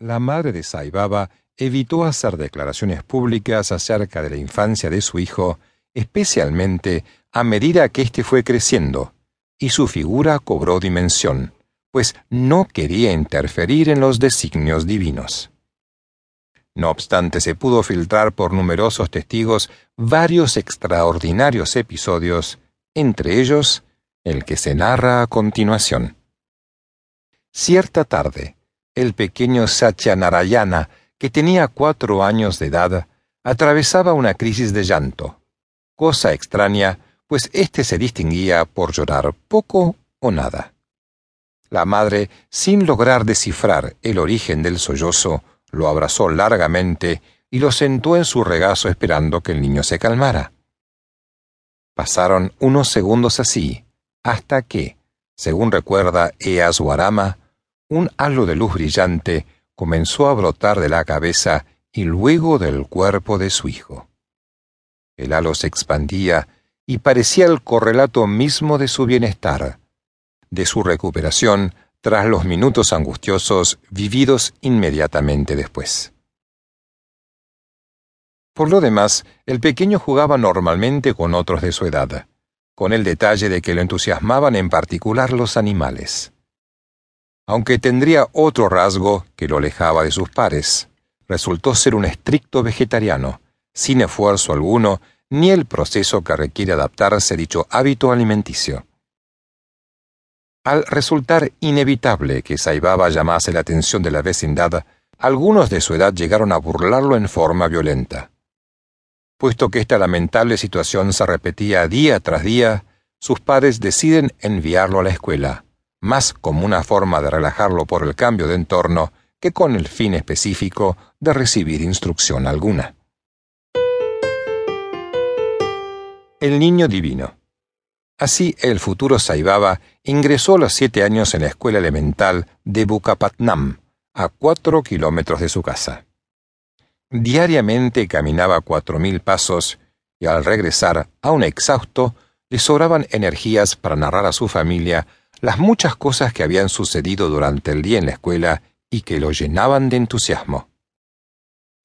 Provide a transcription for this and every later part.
la madre de Saibaba evitó hacer declaraciones públicas acerca de la infancia de su hijo, especialmente a medida que éste fue creciendo, y su figura cobró dimensión, pues no quería interferir en los designios divinos. No obstante, se pudo filtrar por numerosos testigos varios extraordinarios episodios, entre ellos el que se narra a continuación. Cierta tarde, el pequeño Satyanarayana, que tenía cuatro años de edad, atravesaba una crisis de llanto, cosa extraña, pues éste se distinguía por llorar poco o nada. La madre, sin lograr descifrar el origen del sollozo, lo abrazó largamente y lo sentó en su regazo esperando que el niño se calmara. Pasaron unos segundos así, hasta que, según recuerda Easwarama, un halo de luz brillante comenzó a brotar de la cabeza y luego del cuerpo de su hijo. El halo se expandía y parecía el correlato mismo de su bienestar, de su recuperación tras los minutos angustiosos vividos inmediatamente después. Por lo demás, el pequeño jugaba normalmente con otros de su edad, con el detalle de que lo entusiasmaban en particular los animales. Aunque tendría otro rasgo que lo alejaba de sus pares, resultó ser un estricto vegetariano, sin esfuerzo alguno ni el proceso que requiere adaptarse a dicho hábito alimenticio. Al resultar inevitable que Saibaba llamase la atención de la vecindad, algunos de su edad llegaron a burlarlo en forma violenta. Puesto que esta lamentable situación se repetía día tras día, sus padres deciden enviarlo a la escuela, más como una forma de relajarlo por el cambio de entorno que con el fin específico de recibir instrucción alguna. El niño divino. Así, el futuro Saibaba ingresó a los siete años en la escuela elemental de Bukapatnam, a cuatro kilómetros de su casa. Diariamente caminaba cuatro mil pasos y al regresar, aún exhausto, le sobraban energías para narrar a su familia las muchas cosas que habían sucedido durante el día en la escuela y que lo llenaban de entusiasmo.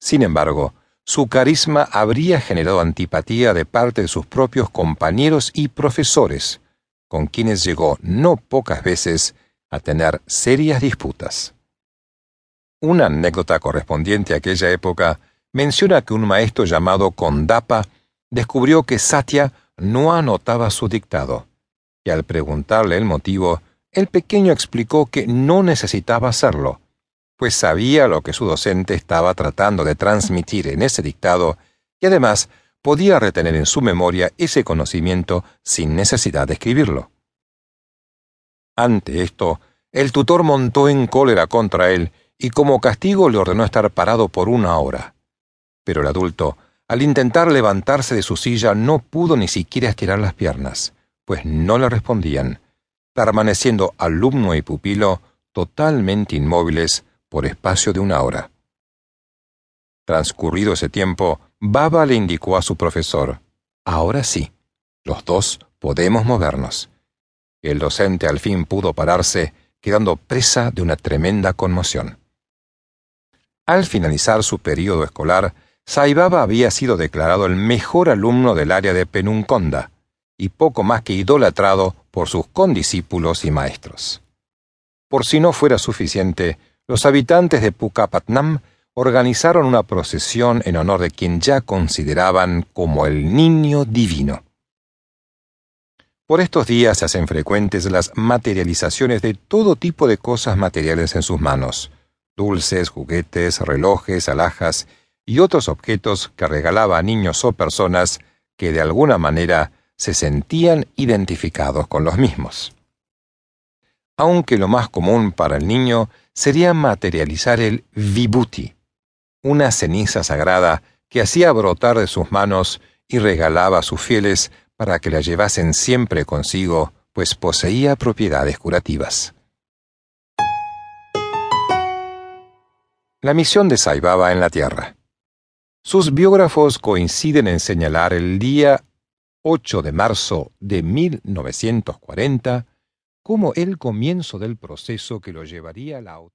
Sin embargo, su carisma habría generado antipatía de parte de sus propios compañeros y profesores, con quienes llegó no pocas veces a tener serias disputas. Una anécdota correspondiente a aquella época menciona que un maestro llamado Kondapa descubrió que Satya no anotaba su dictado, y al preguntarle el motivo, el pequeño explicó que no necesitaba hacerlo, pues sabía lo que su docente estaba tratando de transmitir en ese dictado y además podía retener en su memoria ese conocimiento sin necesidad de escribirlo. Ante esto, el tutor montó en cólera contra él y como castigo le ordenó estar parado por una hora. Pero el adulto, al intentar levantarse de su silla, no pudo ni siquiera estirar las piernas, pues no le respondían, permaneciendo alumno y pupilo totalmente inmóviles por espacio de una hora. Transcurrido ese tiempo, Baba le indicó a su profesor, Ahora sí, los dos podemos movernos. El docente al fin pudo pararse, quedando presa de una tremenda conmoción. Al finalizar su periodo escolar, Saibaba había sido declarado el mejor alumno del área de Penunconda, y poco más que idolatrado por sus condiscípulos y maestros. Por si no fuera suficiente, los habitantes de Pukapatnam organizaron una procesión en honor de quien ya consideraban como el niño divino. Por estos días se hacen frecuentes las materializaciones de todo tipo de cosas materiales en sus manos, dulces, juguetes, relojes, alhajas y otros objetos que regalaba a niños o personas que de alguna manera se sentían identificados con los mismos. Aunque lo más común para el niño sería materializar el vibhuti, una ceniza sagrada que hacía brotar de sus manos y regalaba a sus fieles para que la llevasen siempre consigo, pues poseía propiedades curativas. La misión de Saibaba en la Tierra. Sus biógrafos coinciden en señalar el día 8 de marzo de 1940 como el comienzo del proceso que lo llevaría a la auto